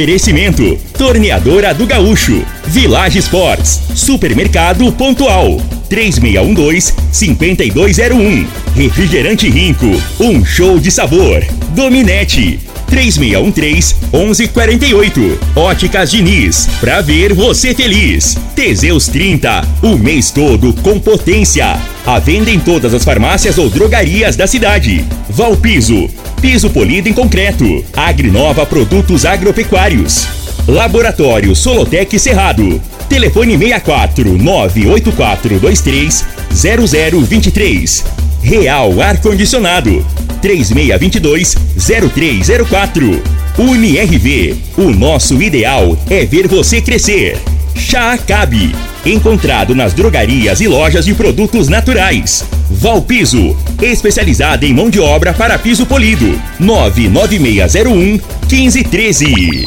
Oferecimento: Torneadora do Gaúcho, Village Sports, Supermercado Pontual, 3612-5201. Refrigerante Rinco, um show de sabor. Dominete, 3613-1148. Óticas Diniz, pra ver você feliz. Teseus 30, o mês todo com potência. A venda em todas as farmácias ou drogarias da cidade. Valpiso, piso polido em concreto. Agrinova Produtos Agropecuários. Laboratório Solotec Cerrado. Telefone 64 98423 0023. Real Ar Condicionado 3622 0304. UniRV, o nosso ideal é ver você crescer. Chá Acabe, encontrado nas drogarias e lojas de produtos naturais. Valpiso, especializada em mão de obra para piso polido. 99601 1513.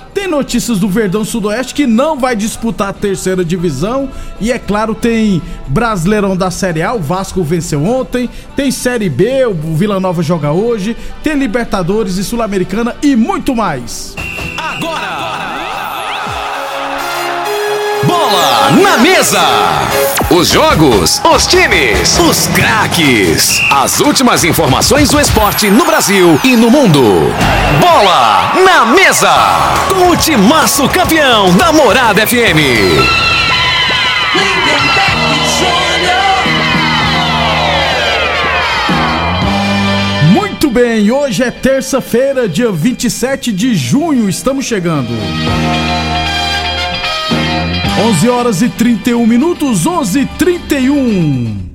tem notícias do Verdão Sudoeste que não vai disputar a terceira divisão. E é claro, tem Brasileirão da Série A, o Vasco venceu ontem. Tem Série B, o Vila Nova joga hoje. Tem Libertadores e Sul-Americana e muito mais. Agora! Bola na mesa! Os jogos, os times, os craques. As últimas informações do esporte no Brasil e no mundo. Bola na mesa! Com o timaço campeão da Morada FM. Muito bem, hoje é terça-feira, dia 27 de junho, estamos chegando. 11 horas e 31 minutos, 11 e 31.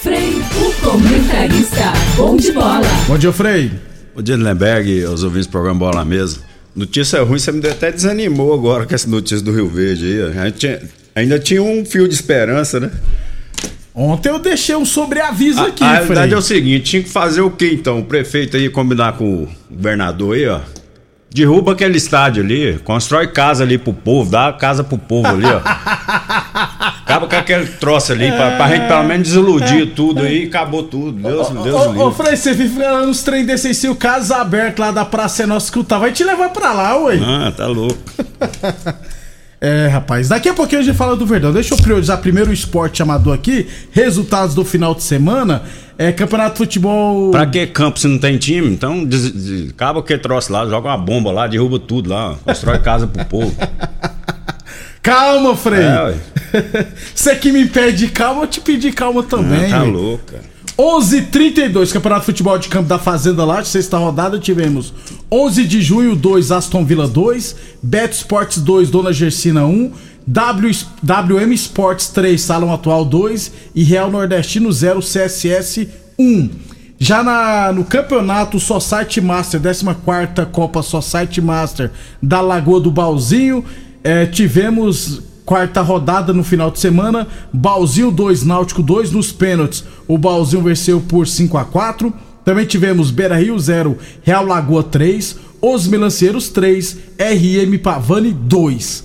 Frei, o comentarista, bom de bola. Bom dia, Frei. Bom dia, Lemberg, os ouvintes do programa Bola na Mesa. Notícia ruim, você me até desanimou agora com essa notícia do Rio Verde aí. A gente tinha, ainda tinha um fio de esperança, né? Ontem eu deixei um sobreaviso a, aqui, A verdade é o seguinte, tinha que fazer o quê então? O prefeito aí combinar com o governador aí, ó Derruba aquele estádio ali, constrói casa ali pro povo, dá casa pro povo ali, ó. Acaba com aquele troço ali, pra, pra gente pelo menos desiludir tudo aí, acabou tudo. Deus, ô, Deus Ô, ô Frei, você vive uns trem desses aí, se o casa aberto lá da Praça é Nossa escutar, vai te levar pra lá, ué. Ah, tá louco. É, rapaz, daqui a pouquinho a gente fala do Verdão. Deixa eu priorizar primeiro o esporte amador aqui. Resultados do final de semana. É campeonato de futebol. Pra que campo se não tem time? Então des, des, acaba que troço lá, joga uma bomba lá, derruba tudo lá, constrói casa pro povo. Calma, Frei. É, Você que me pede calma, eu te pedi calma também. Ah, tá louco, cara. 11:32 Campeonato de Futebol de Campo da Fazenda lá, sexta rodada, tivemos 11 de junho 2 Aston Villa 2, Beto Sports 2 Dona Gersina 1, w, WM Sports 3 Salão Atual 2 e Real Nordestino 0 CSS 1. Já na, no campeonato Society Master, 14 Copa Society Master da Lagoa do Balzinho, eh, tivemos quarta rodada no final de semana. Balzinho 2, Náutico 2 nos pênaltis. O Balzinho venceu por 5 a 4 Também tivemos Beira Rio 0, Real Lagoa 3, Os Melanceiros 3, RM Pavani 2.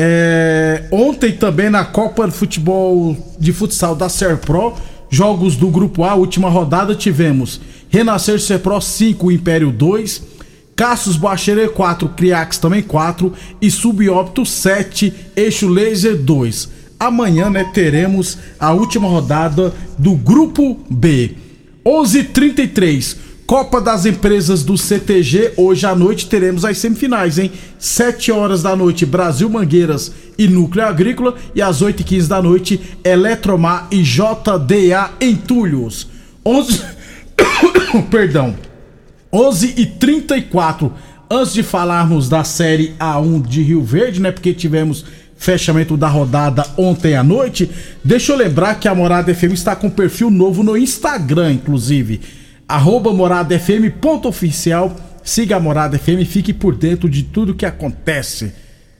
É, ontem também na Copa de Futebol de Futsal da Serpro, jogos do Grupo A, última rodada, tivemos Renascer Serpro 5, Império 2, Cassius Bacherer 4, Criax também 4 e Subópto 7, Eixo Laser 2. Amanhã, né, teremos a última rodada do Grupo B. 11:33 Copa das Empresas do CTG. Hoje à noite teremos as semifinais, hein? 7 horas da noite, Brasil Mangueiras e Núcleo Agrícola. E às 8h15 da noite, Eletromar e JDA Entulhos. 11. Perdão. 11 e 34 Antes de falarmos da série A1 de Rio Verde, né? Porque tivemos fechamento da rodada ontem à noite. Deixa eu lembrar que a Morada FM está com perfil novo no Instagram, inclusive. Arroba moradafm.oficial. Siga a Morada FM e fique por dentro de tudo que acontece.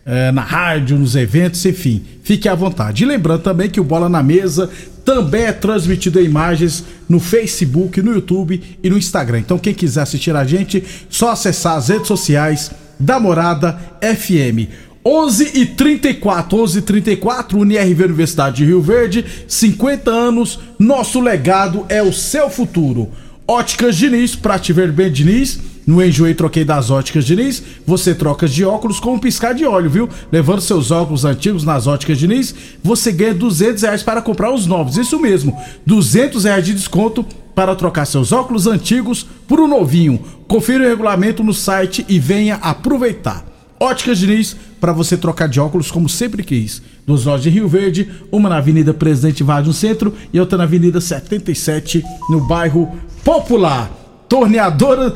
é, na rádio, nos eventos, enfim, fique à vontade. E lembrando também que o Bola na Mesa também é transmitido em imagens no Facebook, no YouTube e no Instagram. Então, quem quiser assistir a gente, só acessar as redes sociais da Morada FM. 11 e 34, 11 e 34, UniRV Universidade de Rio Verde, 50 anos, nosso legado é o seu futuro. Óticas Diniz, pra te ver bem, Diniz. No Enjoei Troquei das Óticas Diniz, você troca de óculos com um piscar de óleo, viu? Levando seus óculos antigos nas Óticas Diniz, você ganha 200 reais para comprar os novos. Isso mesmo, 200 reais de desconto para trocar seus óculos antigos por um novinho. Confira o regulamento no site e venha aproveitar. Óticas Diniz, para você trocar de óculos como sempre quis. Duas lojas de Rio Verde, uma na Avenida Presidente Vargas no centro e outra na Avenida 77 no bairro Popular. Torneadora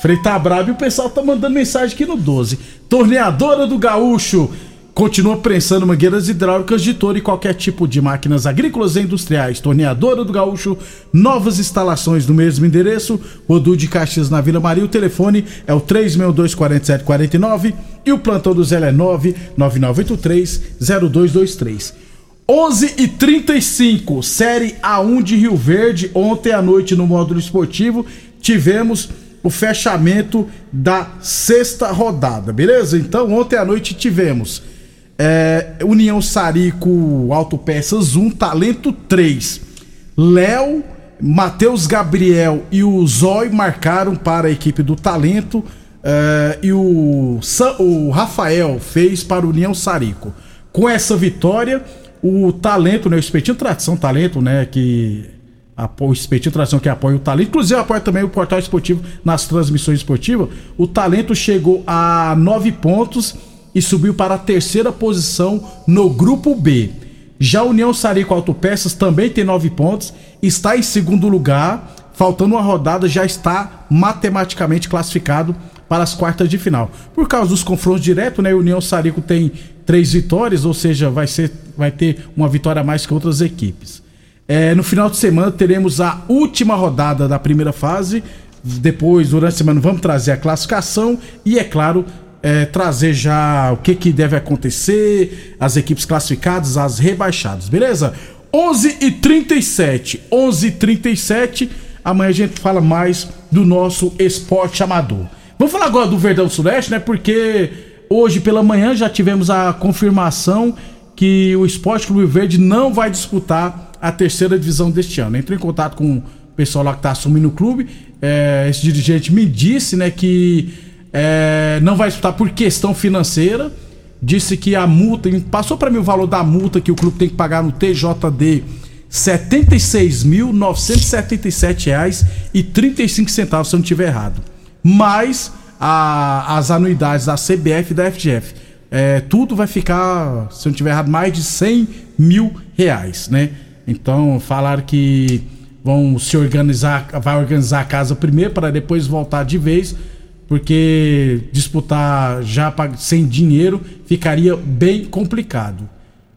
Frei tá brabo e o pessoal tá mandando mensagem aqui no 12. Torneadora do Gaúcho. Continua prensando mangueiras hidráulicas de touro e qualquer tipo de máquinas agrícolas e industriais. Torneadora do Gaúcho, novas instalações no mesmo endereço. Rodu de Caxias na Vila Maria. O telefone é o 362-4749 e o plantão do Zé é 99983-0223. 11 e 35 Série A1 de Rio Verde. Ontem à noite no módulo esportivo tivemos o fechamento da sexta rodada, beleza? Então, ontem à noite tivemos é, União Sarico Autopeças 1, Talento 3. Léo, Matheus Gabriel e o Zói marcaram para a equipe do Talento. É, e o, o Rafael fez para União Sarico. Com essa vitória, o Talento, né, o Espetinho Tradição Talento, né, que apoio, o Espetinho Tradição que apoia o Talento, inclusive apoia também o Portal Esportivo nas transmissões esportivas. O Talento chegou a nove pontos e subiu para a terceira posição no grupo B. Já a União Sarico Autopeças também tem nove pontos, está em segundo lugar, faltando uma rodada, já está matematicamente classificado para as quartas de final. Por causa dos confrontos diretos, né? A União Sarico tem três vitórias, ou seja, vai, ser, vai ter uma vitória a mais que outras equipes. É, no final de semana teremos a última rodada da primeira fase. Depois, durante a semana, vamos trazer a classificação e, é claro, é, trazer já o que, que deve acontecer, as equipes classificadas, as rebaixadas, beleza? 11 e 37 11 e 37 Amanhã a gente fala mais do nosso esporte amador. Vamos falar agora do Verdão Sudeste, né? Porque hoje pela manhã já tivemos a confirmação que o Esporte Clube Verde não vai disputar a terceira divisão deste ano. Entrei em contato com o pessoal lá que está assumindo o clube. É, esse dirigente me disse né, que é, não vai disputar por questão financeira. Disse que a multa, passou para mim o valor da multa que o clube tem que pagar no TJD. R$ 76.977,35, se eu não estiver errado. Mais a, as anuidades da CBF e da FGF. É, tudo vai ficar, se eu não estiver errado, mais de 100 mil reais, né? Então, falaram que vão se organizar, vai organizar a casa primeiro para depois voltar de vez porque disputar já sem dinheiro ficaria bem complicado.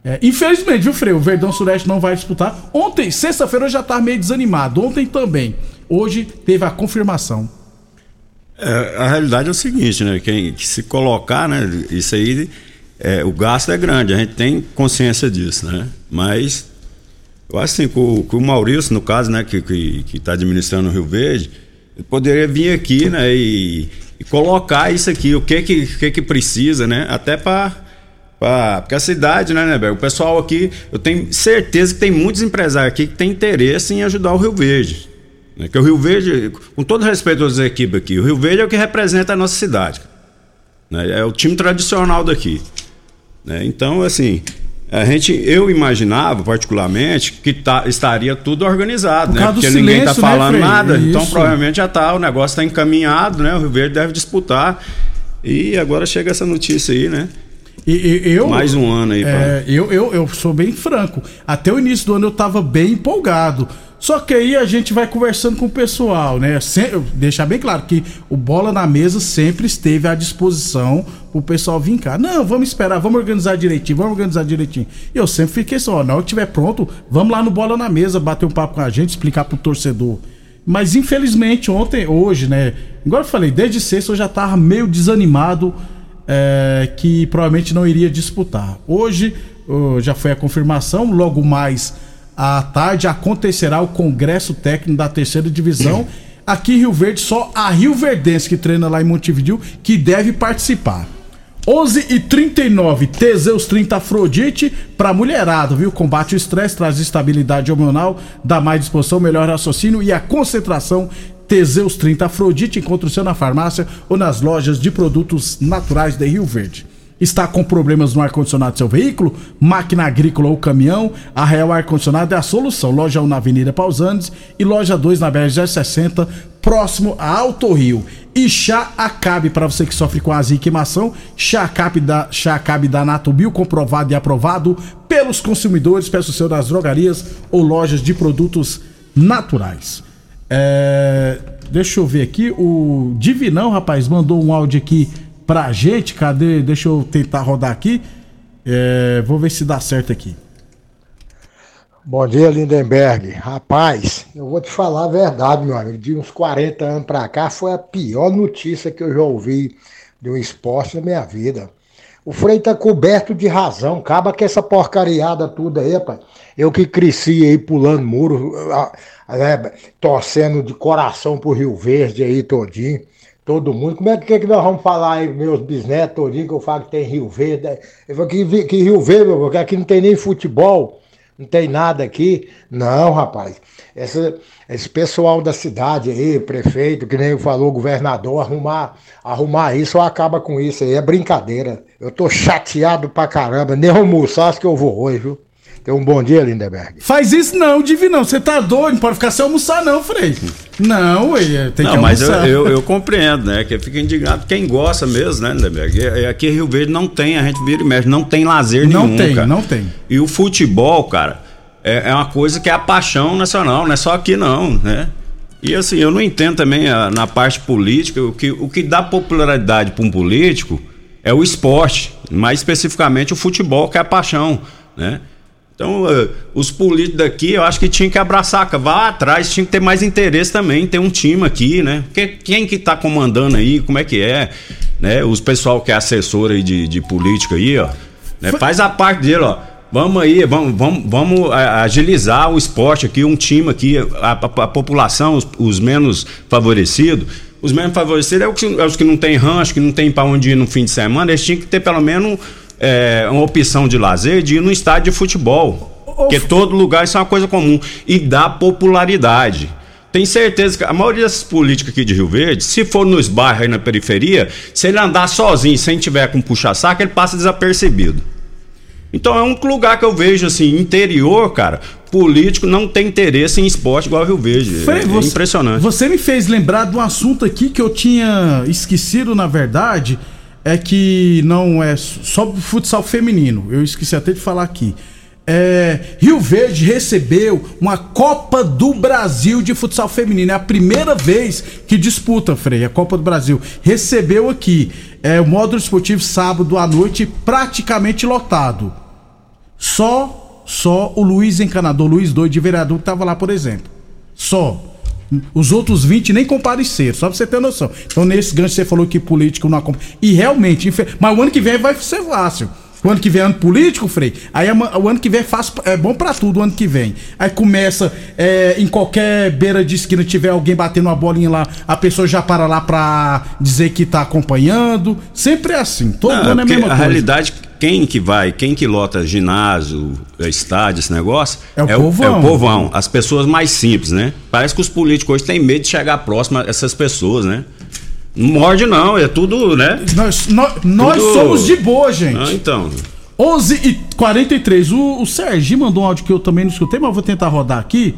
É, infelizmente, viu, Freio? O Verdão Sureste não vai disputar. Ontem, sexta-feira, eu já estava meio desanimado. Ontem também. Hoje teve a confirmação. É, a realidade é o seguinte, né? Quem que se colocar, né? Isso aí, é, o gasto é grande, a gente tem consciência disso, né? Mas eu acho assim, que o, o Maurício, no caso, né, que está que, que tá administrando o Rio Verde, poderia vir aqui, né, e, e, colocar isso aqui, o que que, que, que precisa, né, até para porque a cidade, né, né, O pessoal aqui, eu tenho certeza que tem muitos empresários aqui que têm interesse em ajudar o Rio Verde. Né? Que o Rio Verde, com todo respeito às equipes aqui, o Rio Verde é o que representa a nossa cidade. Né? É o time tradicional daqui. Né? Então, assim, a gente, eu imaginava, particularmente, que tá, estaria tudo organizado, né? Porque ninguém está falando né, nada, então provavelmente já está, o negócio está encaminhado, né? O Rio Verde deve disputar. E agora chega essa notícia aí, né? E, e, eu, Mais um ano aí. É, eu, eu, eu sou bem franco. Até o início do ano eu estava bem empolgado. Só que aí a gente vai conversando com o pessoal, né? Sem, deixar bem claro que o Bola na Mesa sempre esteve à disposição pro pessoal vir cá. Não, vamos esperar, vamos organizar direitinho, vamos organizar direitinho. E eu sempre fiquei só, assim, na hora que tiver pronto, vamos lá no Bola na Mesa, bater um papo com a gente, explicar pro torcedor. Mas infelizmente ontem, hoje, né? Igual eu falei, desde sexta eu já tava meio desanimado é, que provavelmente não iria disputar. Hoje já foi a confirmação, logo mais à tarde acontecerá o Congresso Técnico da Terceira Divisão. Aqui em Rio Verde, só a Rio Verdense, que treina lá em Montevideo, que deve participar. 11 e 39 Teseus 30 Afrodite para mulherada, viu? Combate o estresse, traz estabilidade hormonal, dá mais disposição, melhor raciocínio e a concentração. Teseus 30 Afrodite encontra o seu na farmácia ou nas lojas de produtos naturais de Rio Verde. Está com problemas no ar-condicionado do seu veículo? Máquina agrícola ou caminhão? A Real Ar-Condicionado é a solução. Loja 1 na Avenida Pausantes e loja 2 na BR-60, próximo a Alto Rio. E chá Acabe, para você que sofre com azia e queimação, chá Acabe da, chá Acabe da Natubio, comprovado e aprovado pelos consumidores. Peça o seu nas drogarias ou lojas de produtos naturais. É, deixa eu ver aqui, o Divinão, rapaz, mandou um áudio aqui pra gente. Cadê? Deixa eu tentar rodar aqui. É, vou ver se dá certo aqui. Bom dia, Lindenberg. Rapaz, eu vou te falar a verdade, meu amigo. De uns 40 anos pra cá, foi a pior notícia que eu já ouvi de um esporte na minha vida. O Frei tá coberto de razão. Acaba com essa porcariada tudo aí, rapaz. Eu que cresci aí pulando muro, né, torcendo de coração pro Rio Verde aí todinho todo mundo. Como é que, que nós vamos falar aí, meus bisnetos todinho, que eu falo que tem Rio Verde? Eu falo que, que Rio Verde, meu, porque aqui não tem nem futebol, não tem nada aqui. Não, rapaz. Essa, esse pessoal da cidade aí, prefeito, que nem falou, governador, arrumar, arrumar isso ou acaba com isso aí. É brincadeira. Eu tô chateado pra caramba. Nem almoçar, acho que eu vou hoje, viu? Tenha um bom dia, Lindeberg. Faz isso não, Divinão. Você tá doido, não pode ficar sem almoçar, não, Frei. Não, ué, tem não, que almoçar. mas eu, eu, eu, compreendo, né? Que fica indignado quem gosta mesmo, né, Lindeberg? Aqui em Rio Verde não tem, a gente vira e mexe, não tem lazer não nenhum. Não tem, cara. não tem. E o futebol, cara, é, é uma coisa que é a paixão nacional, não é só aqui não, né? E assim, eu não entendo também a, na parte política, o que, o que dá popularidade para um político é o esporte, mais especificamente o futebol, que é a paixão, né? Então, uh, os políticos daqui, eu acho que tinha que abraçar, vá atrás, tinha que ter mais interesse também, ter um time aqui, né? Quem que tá comandando aí, como é que é, né? Os pessoal que é assessor aí de, de política aí, ó, né? faz a parte dele, ó. Vamos aí, vamos, vamos, vamos agilizar o esporte aqui, um time aqui, a, a, a população, os, os, menos favorecidos. Os menos favorecidos é os que, é os que não tem rancho, que não tem para onde ir no fim de semana, eles tinham que ter pelo menos é, uma opção de lazer de ir no estádio de futebol. Porque todo lugar isso é uma coisa comum. E dá popularidade. Tem certeza que a maioria desses políticos aqui de Rio Verde, se for nos bairros aí na periferia, se ele andar sozinho, sem tiver com puxa-saco, ele passa desapercebido. Então é um lugar que eu vejo assim, interior, cara, político não tem interesse em esporte igual Rio Verde. Frei, é, você, impressionante. Você me fez lembrar de um assunto aqui que eu tinha esquecido, na verdade é que não é só futsal feminino. Eu esqueci até de falar aqui. É, Rio Verde recebeu uma Copa do Brasil de futsal feminino. É a primeira vez que disputa, Frei, a Copa do Brasil. Recebeu aqui é, o módulo esportivo sábado à noite praticamente lotado. Só, só o Luiz Encanador, Luiz Doido de vereador, que estava lá, por exemplo. Só. Os outros 20 nem compareceram, só pra você ter noção. Então, nesse gancho, você falou que político não acompanha. E realmente, mas o ano que vem vai ser fácil. O ano que vem é ano político, Frei. Aí o ano que vem é, é bom para tudo o ano que vem. Aí começa é, em qualquer beira de esquina tiver alguém batendo uma bolinha lá, a pessoa já para lá pra dizer que tá acompanhando. Sempre é assim. Todo Não, ano é a mesma a coisa. A realidade quem que vai, quem que lota ginásio, estádio, esse negócio, é o, é povão. é o povão, as pessoas mais simples, né? Parece que os políticos hoje têm medo de chegar próximo a essas pessoas, né? Não morde não, é tudo, né? Nós, nós, tudo... nós somos de boa, gente. Ah, então. 11 e 43 o, o Sergi mandou um áudio que eu também não escutei, mas vou tentar rodar aqui.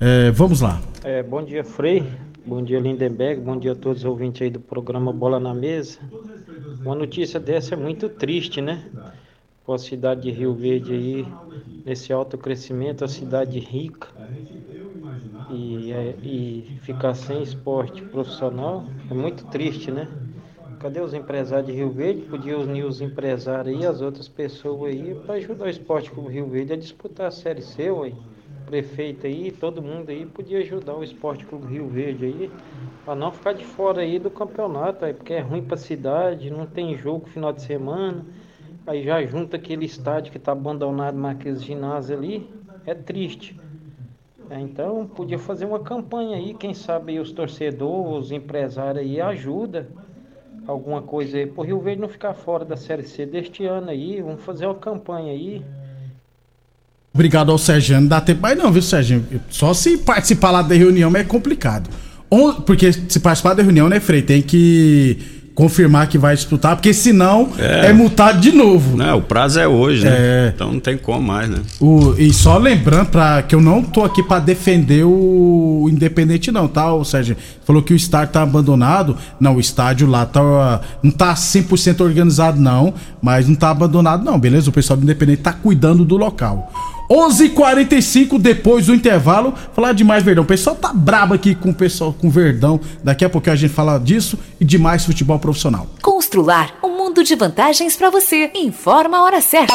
É, vamos lá. É, bom dia, Frei. Bom dia, Lindenberg. Bom dia a todos os ouvintes aí do programa Bola na Mesa. Uma notícia dessa é muito triste, né? Com a cidade de Rio Verde aí, nesse alto crescimento, a cidade rica. E, é, e ficar sem esporte profissional é muito triste, né? Cadê os empresários de Rio Verde? Podiam unir os empresários aí, as outras pessoas aí, para ajudar o esporte como Rio Verde a disputar a Série C, ué prefeito aí, todo mundo aí podia ajudar o Esporte Clube Rio Verde aí, para não ficar de fora aí do campeonato, aí, porque é ruim para a cidade, não tem jogo final de semana, aí já junta aquele estádio que está abandonado naqueles ginásios ali, é triste. É, então podia fazer uma campanha aí, quem sabe os torcedores, os empresários aí ajuda alguma coisa aí, pro Rio Verde não ficar fora da Série C deste ano aí, vamos fazer uma campanha aí. Obrigado ao Sergiano, dá tempo mais não, viu, Serginho? Só se participar lá da reunião é complicado. Porque se participar da reunião, né, Frei, tem que confirmar que vai disputar, porque senão é, É. multado de novo. Não, o prazo é hoje, né? É. Então não tem como mais, né? O- e só lembrando pra, que eu não tô aqui pra defender o Independente não, tá, o Sérgio? Falou que o estádio tá abandonado. Não, o estádio lá tá não tá 100% organizado não, mas não tá abandonado não, beleza? O pessoal do Independente tá cuidando do local. 11:45 depois do intervalo, falar de mais Verdão. O pessoal tá brabo aqui com o pessoal com Verdão. Daqui a pouco a gente fala disso e de mais futebol profissional. Constrular um mundo de vantagens para você. Informa a hora certa.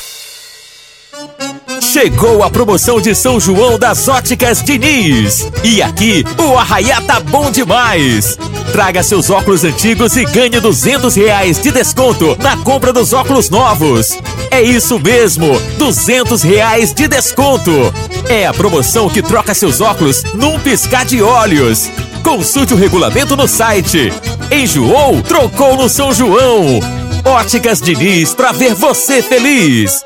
Chegou a promoção de São João das Óticas Diniz. E aqui, o arraiá tá bom demais. Traga seus óculos antigos e ganhe 200 reais de desconto na compra dos óculos novos. É isso mesmo, 200 reais de desconto. É a promoção que troca seus óculos num piscar de olhos. Consulte o regulamento no site. Enjoou? Trocou no São João. Óticas Diniz pra ver você feliz.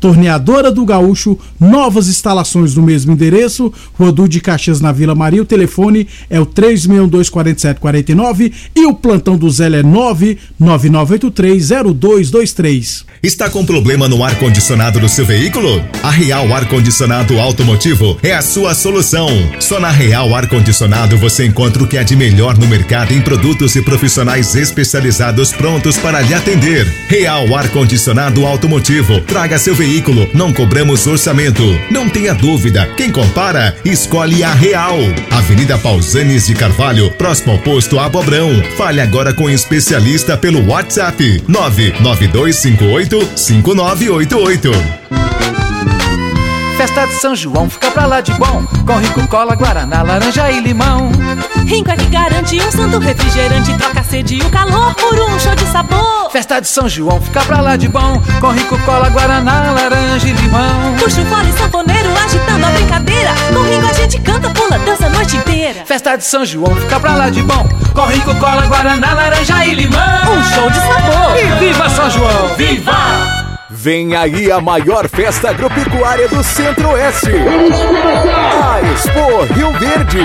Torneadora do Gaúcho, novas instalações no mesmo endereço, Rodul de Caxias na Vila Maria. O telefone é o 3624749 e o plantão do Zé é 999830223. Está com problema no ar-condicionado do seu veículo? A Real Ar-Condicionado Automotivo é a sua solução. Só na Real Ar-Condicionado você encontra o que há de melhor no mercado em produtos e profissionais especializados prontos para lhe atender. Real Ar-Condicionado Automotivo. Traga seu veículo, não cobramos orçamento. Não tenha dúvida, quem compara, escolhe a Real. Avenida Pausanes de Carvalho, próximo ao posto Abobrão. Fale agora com o especialista pelo WhatsApp 99258 5988. Festa de São João, fica pra lá de bom. Com Rico Cola, Guaraná, laranja e limão. Rinco é que garante um santo refrigerante, troca a sede e o calor por um show de sabor. Festa de São João, fica pra lá de bom. Com Rico Cola, Guaraná, laranja e limão. Puxa o fole sanfoneiro agitando a brincadeira. Com Rinco a gente canta, pula, dança a noite inteira. Festa de São João, fica pra lá de bom. Com Rico Cola, Guaraná, laranja e limão. Um show de sabor. E viva São João! Viva! Vem aí a maior festa agropecuária do Centro-Oeste. A Expo Rio Verde.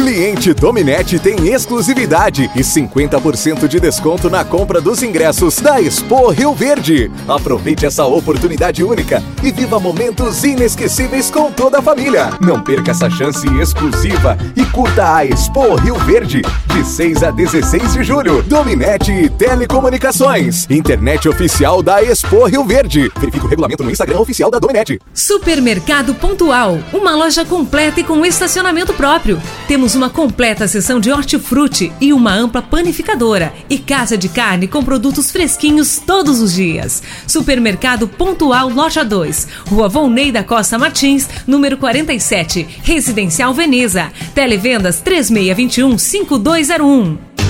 Cliente Dominete tem exclusividade e 50% de desconto na compra dos ingressos da Expo Rio Verde. Aproveite essa oportunidade única e viva momentos inesquecíveis com toda a família. Não perca essa chance exclusiva e curta a Expo Rio Verde de 6 a 16 de julho. Dominete e Telecomunicações. Internet oficial da Expo Rio Verde. Verifique o regulamento no Instagram oficial da Dominete. Supermercado Pontual, uma loja completa e com estacionamento próprio. Temos uma completa seção de hortifruti e uma ampla panificadora e casa de carne com produtos fresquinhos todos os dias. Supermercado Pontual Loja 2, Rua Volney da Costa Martins, número 47, Residencial Veneza. Televendas 3621 5201.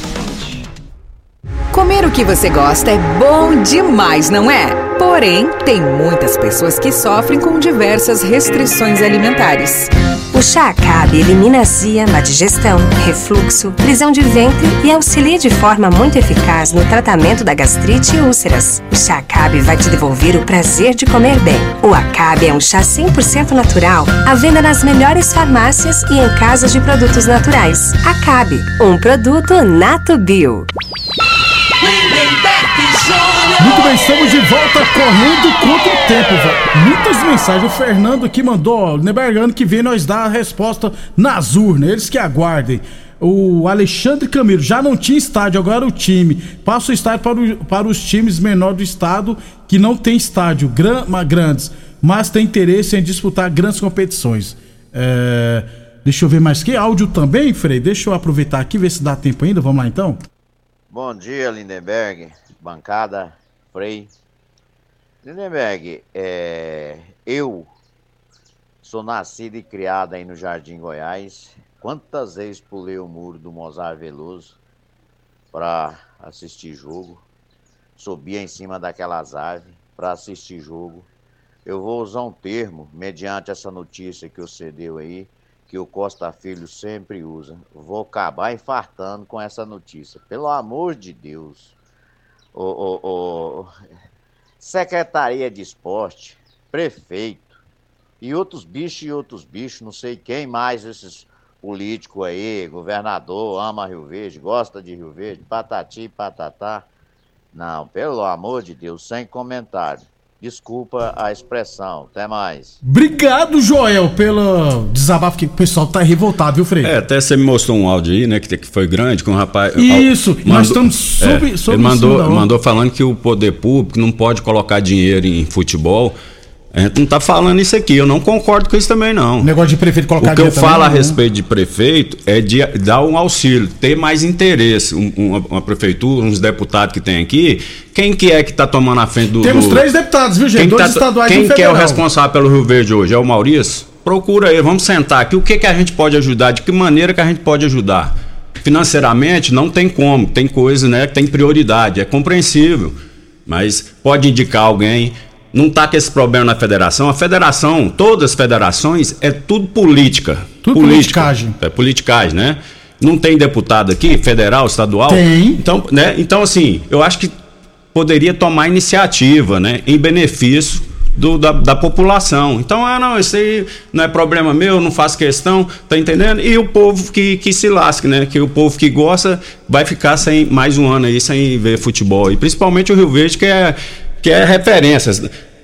Comer o que você gosta é bom demais, não é? Porém, tem muitas pessoas que sofrem com diversas restrições alimentares. O chá Acabe elimina azia, má digestão, refluxo, prisão de ventre e auxilia de forma muito eficaz no tratamento da gastrite e úlceras. O chá Acabe vai te devolver o prazer de comer bem. O Acabe é um chá 100% natural, à venda nas melhores farmácias e em casas de produtos naturais. Acabe, um produto Nato Bio. Muito bem, estamos de volta correndo contra o tempo, velho. Muitas mensagens. O Fernando aqui mandou, Nebergano que vem nós dar a resposta nas urnas. Eles que aguardem. O Alexandre Camilo já não tinha estádio, agora o time. Passa o estádio para, o, para os times menores do estado que não tem estádio gran, grandes, mas tem interesse em disputar grandes competições. É, deixa eu ver mais que áudio também, Frei. Deixa eu aproveitar aqui, ver se dá tempo ainda. Vamos lá então. Bom dia, Lindenberg, bancada, Frei. Lindenberg, é, eu sou nascido e criado aí no Jardim Goiás. Quantas vezes pulei o muro do Mozart Veloso para assistir jogo? Subia em cima daquelas aves para assistir jogo. Eu vou usar um termo, mediante essa notícia que você deu aí, que o Costa Filho sempre usa. Vou acabar infartando com essa notícia. Pelo amor de Deus. O, o, o... Secretaria de Esporte, prefeito e outros bichos e outros bichos, não sei quem mais esses políticos aí, governador, ama Rio Verde, gosta de Rio Verde, patati, patatá. Não, pelo amor de Deus, sem comentário. Desculpa a expressão. Até mais. Obrigado, Joel, pelo desabafo que o pessoal tá revoltado, viu, Frei? É, até você me mostrou um áudio aí, né, que, que foi grande, com um rapaz... Isso, mandou, nós estamos sob, é, sob Ele mandou, mandou falando que o poder público não pode colocar dinheiro em futebol a gente não está falando isso aqui, eu não concordo com isso também, não. O negócio de prefeito colocar O que eu falo também, a né? respeito de prefeito é de dar um auxílio, ter mais interesse. Um, uma, uma, prefeitura, uns deputados que tem aqui, quem que é que está tomando a frente do. Temos do... três deputados, viu, gente? Quem Dois tá, estaduais Quem que é o responsável pelo Rio Verde hoje? É o Maurício? Procura aí, vamos sentar aqui. O que, que a gente pode ajudar? De que maneira que a gente pode ajudar? Financeiramente, não tem como. Tem coisa, né? Tem prioridade. É compreensível. Mas pode indicar alguém não está com esse problema na federação. A federação, todas as federações, é tudo política. Tudo política. politicagem. É politicagem, né? Não tem deputado aqui, federal, estadual? Tem. Então, né? então assim, eu acho que poderia tomar iniciativa, né? Em benefício do, da, da, população. Então, ah, não, isso aí não é problema meu, não faço questão, tá entendendo? E o povo que, que se lasque, né? Que o povo que gosta vai ficar sem mais um ano aí sem ver futebol. E principalmente o Rio Verde, que é que é referência.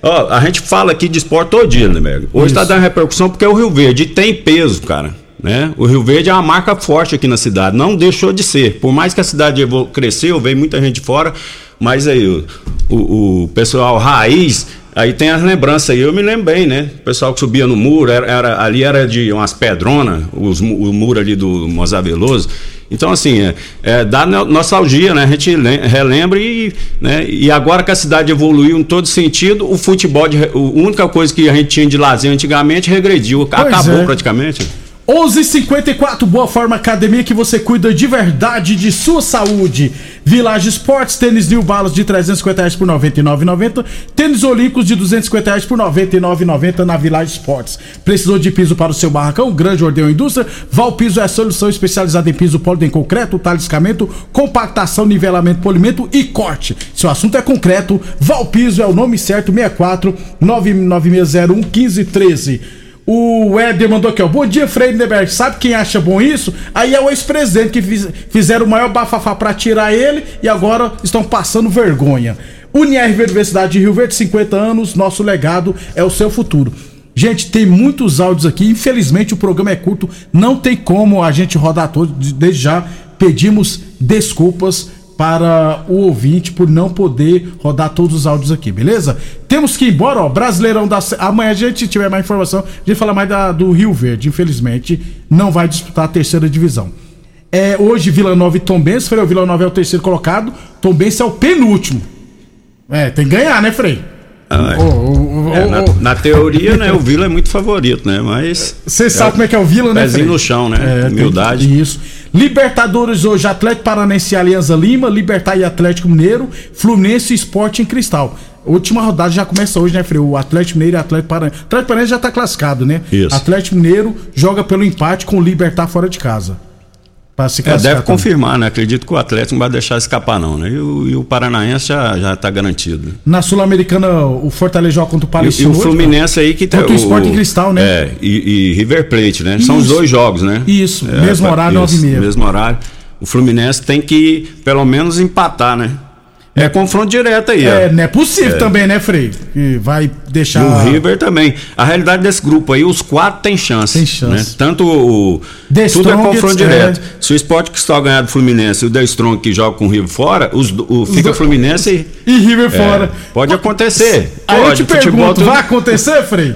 Ó, a gente fala aqui de esporte todo dia, né, Berg? Hoje está dando repercussão porque o Rio Verde tem peso, cara. Né? O Rio Verde é uma marca forte aqui na cidade, não deixou de ser. Por mais que a cidade cresceu, veio muita gente fora, mas aí o, o, o pessoal raiz Aí tem as lembranças aí, eu me lembro bem, né? O pessoal que subia no muro, era, era- ali era de umas pedronas, os, o muro ali do Mozart Veloso. Então, assim, é, é, dá no- nostalgia, né? A gente lem- relembra e, né? e agora que a cidade evoluiu em todo sentido, o futebol, de, a única coisa que a gente tinha de lazer antigamente regrediu, acabou é. praticamente. 11:54 Boa Forma Academia que você cuida de verdade de sua saúde. Village Esportes, tênis New Balance de 350 reais por 99,90. Tênis Olímpicos de 250 reais por 99,90 na Village Esportes. Precisou de piso para o seu barracão? Grande Ordeão Indústria. Valpiso é a solução especializada em piso pólido em concreto, taliscamento, compactação, nivelamento, polimento e corte. Se o assunto é concreto, Valpiso é o nome certo, 64 99601 1513. O Éder mandou aqui, ó. Bom dia, Frei Lindenberg. Sabe quem acha bom isso? Aí é o ex-presidente que fiz- fizeram o maior bafafá pra tirar ele e agora estão passando vergonha. Unirv Universidade de Rio Verde, 50 anos, nosso legado é o seu futuro. Gente, tem muitos áudios aqui. Infelizmente o programa é curto, não tem como a gente rodar todos. Desde já pedimos desculpas para o ouvinte por não poder rodar todos os áudios aqui, beleza? Temos que ir embora, ó. Brasileirão da. Amanhã a gente tiver mais informação, a gente fala mais da- do Rio Verde. Infelizmente, não vai disputar a terceira divisão. É, hoje, Vila Nova e Tombense. Frei, o Vila Nova é o terceiro colocado. Tombense é o penúltimo. É, tem que ganhar, né, Frei? Ah, é. É, na, na teoria, né, o Vila é muito favorito, né? Mas. Você sabe como é que é o Vila, né? Pezinho Frei? no chão, né? É, tem- Humildade. Isso. Libertadores hoje, Atlético Paranense e Alianza Lima, Libertar e Atlético Mineiro, Fluminense e Esporte em Cristal. Última rodada já começa hoje, né, Frei? O Atlético Mineiro e Atlético Paranense. Atlético Paranense já tá classificado, né? Isso. Atlético Mineiro joga pelo empate com o Libertar fora de casa. Pra se É, classificar deve também. confirmar, né? Acredito que o Atlético não vai deixar escapar, não, né? E o, e o Paranaense já, já tá garantido. Na Sul-Americana, o Fortaleza joga contra o E, Palestino. e o hoje, Fluminense aí que tá. Contra o Sport em Cristal, né? É, e, e River Plate, né? São os Isso. dois jogos, né? Isso, É, mesmo pa- horário, isso, 9h30. Mesmo horário. O Fluminense tem que, pelo menos, empatar, né? É, confronto direto aí, É, ó. não é possível É. também, né, Frei? Que vai deixar. E o River também. A realidade desse grupo aí, os quatro têm chance. Tem chance. Né? Tanto o. The tudo é Strongest, confronto é. direto. Se o Sport Cristal ganhar do Fluminense e o The Strong que joga com o River fora, os, o, fica Fluminense e. E River É, fora. Pode acontecer. Aí eu Pode, te futebol pergunto, vai acontecer, Frei?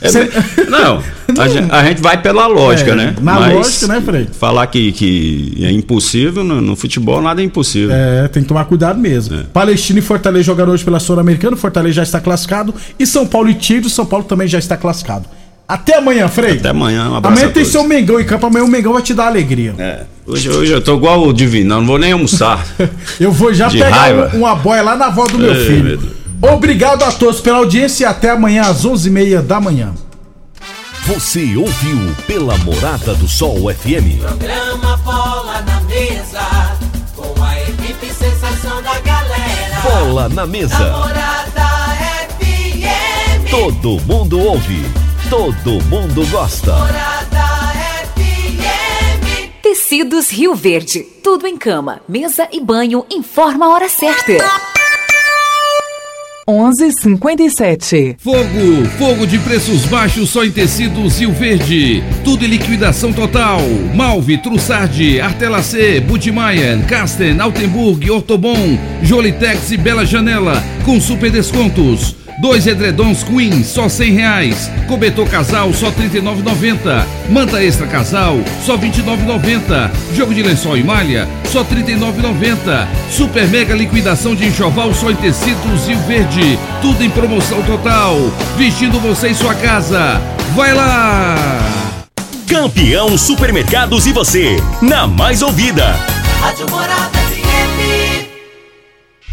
É, Não, a gente, a gente vai pela lógica, É, né? na lógica, né, Frei? Falar que, que é impossível, no, no futebol nada é impossível. É, tem que tomar cuidado mesmo. Palestina e Fortaleza jogaram hoje pela Sul-Americana. Fortaleza já está classificado. E São Paulo e Tigres, São Paulo também já está classificado. Até amanhã, Frei. Até amanhã, um abraço Amanhã tem seu Mengão em campo. Amanhã o Mengão vai te dar alegria. É, hoje, hoje eu tô igual o Divino, não vou nem almoçar. Eu vou já De pegar raiva. um- uma boia lá na avó do meu filho. meu. Obrigado a todos pela audiência e até amanhã às 11h30 da manhã. Você ouviu pela Morada do Sol FM. Programa Bola na Mesa, com a equipe sensação da galera. Bola na mesa. Namorada FM. Todo mundo ouve, todo mundo gosta. Namorada FM. Tecidos Rio Verde. Tudo em cama, mesa e banho. Informa a hora certa. 11:57. Fogo, fogo de preços baixos só em tecidos Rio Verde. Tudo em liquidação total. Malve, Trussardi, Artelacê, Budmeier, Casten, Altenburg, Ortobon, Jolitex e Bela Janela com super descontos. Dois edredons Queen, só cem reais. Cobertor casal, só R$ 39,90. Manta extra casal, só R$ 29,90. Jogo de lençol e malha, só R$ 39,90. Super mega liquidação de enxoval só em tecidos Rio Verde. Tudo em promoção total. Vestindo você em sua casa. Vai lá! Campeão Supermercados e você, na mais ouvida. Rádio Morada.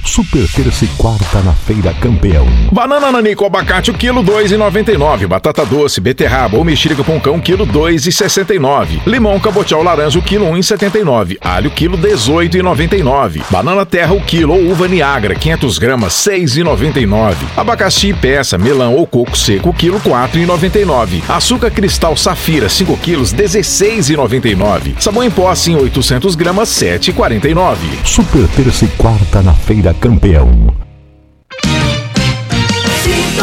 Super terça e quarta na Feira Campeão. Banana nanico abacate, o quilo 2,99. Batata doce, beterraba ou mexerica com cão, quilo 2,69. Limão cabotial laranja, o quilo 1,79. Alho, quilo 18,99. Banana terra, o quilo ou uva Niagara, 500 gramas, 6,99. Abacaxi peça, melão ou coco seco, quilo 4,99. Açúcar cristal safira, 5 quilos, 16,99. Sabão em pó, assim, 800 gramas, 7,49. Super terça e quarta na Feira Campeão.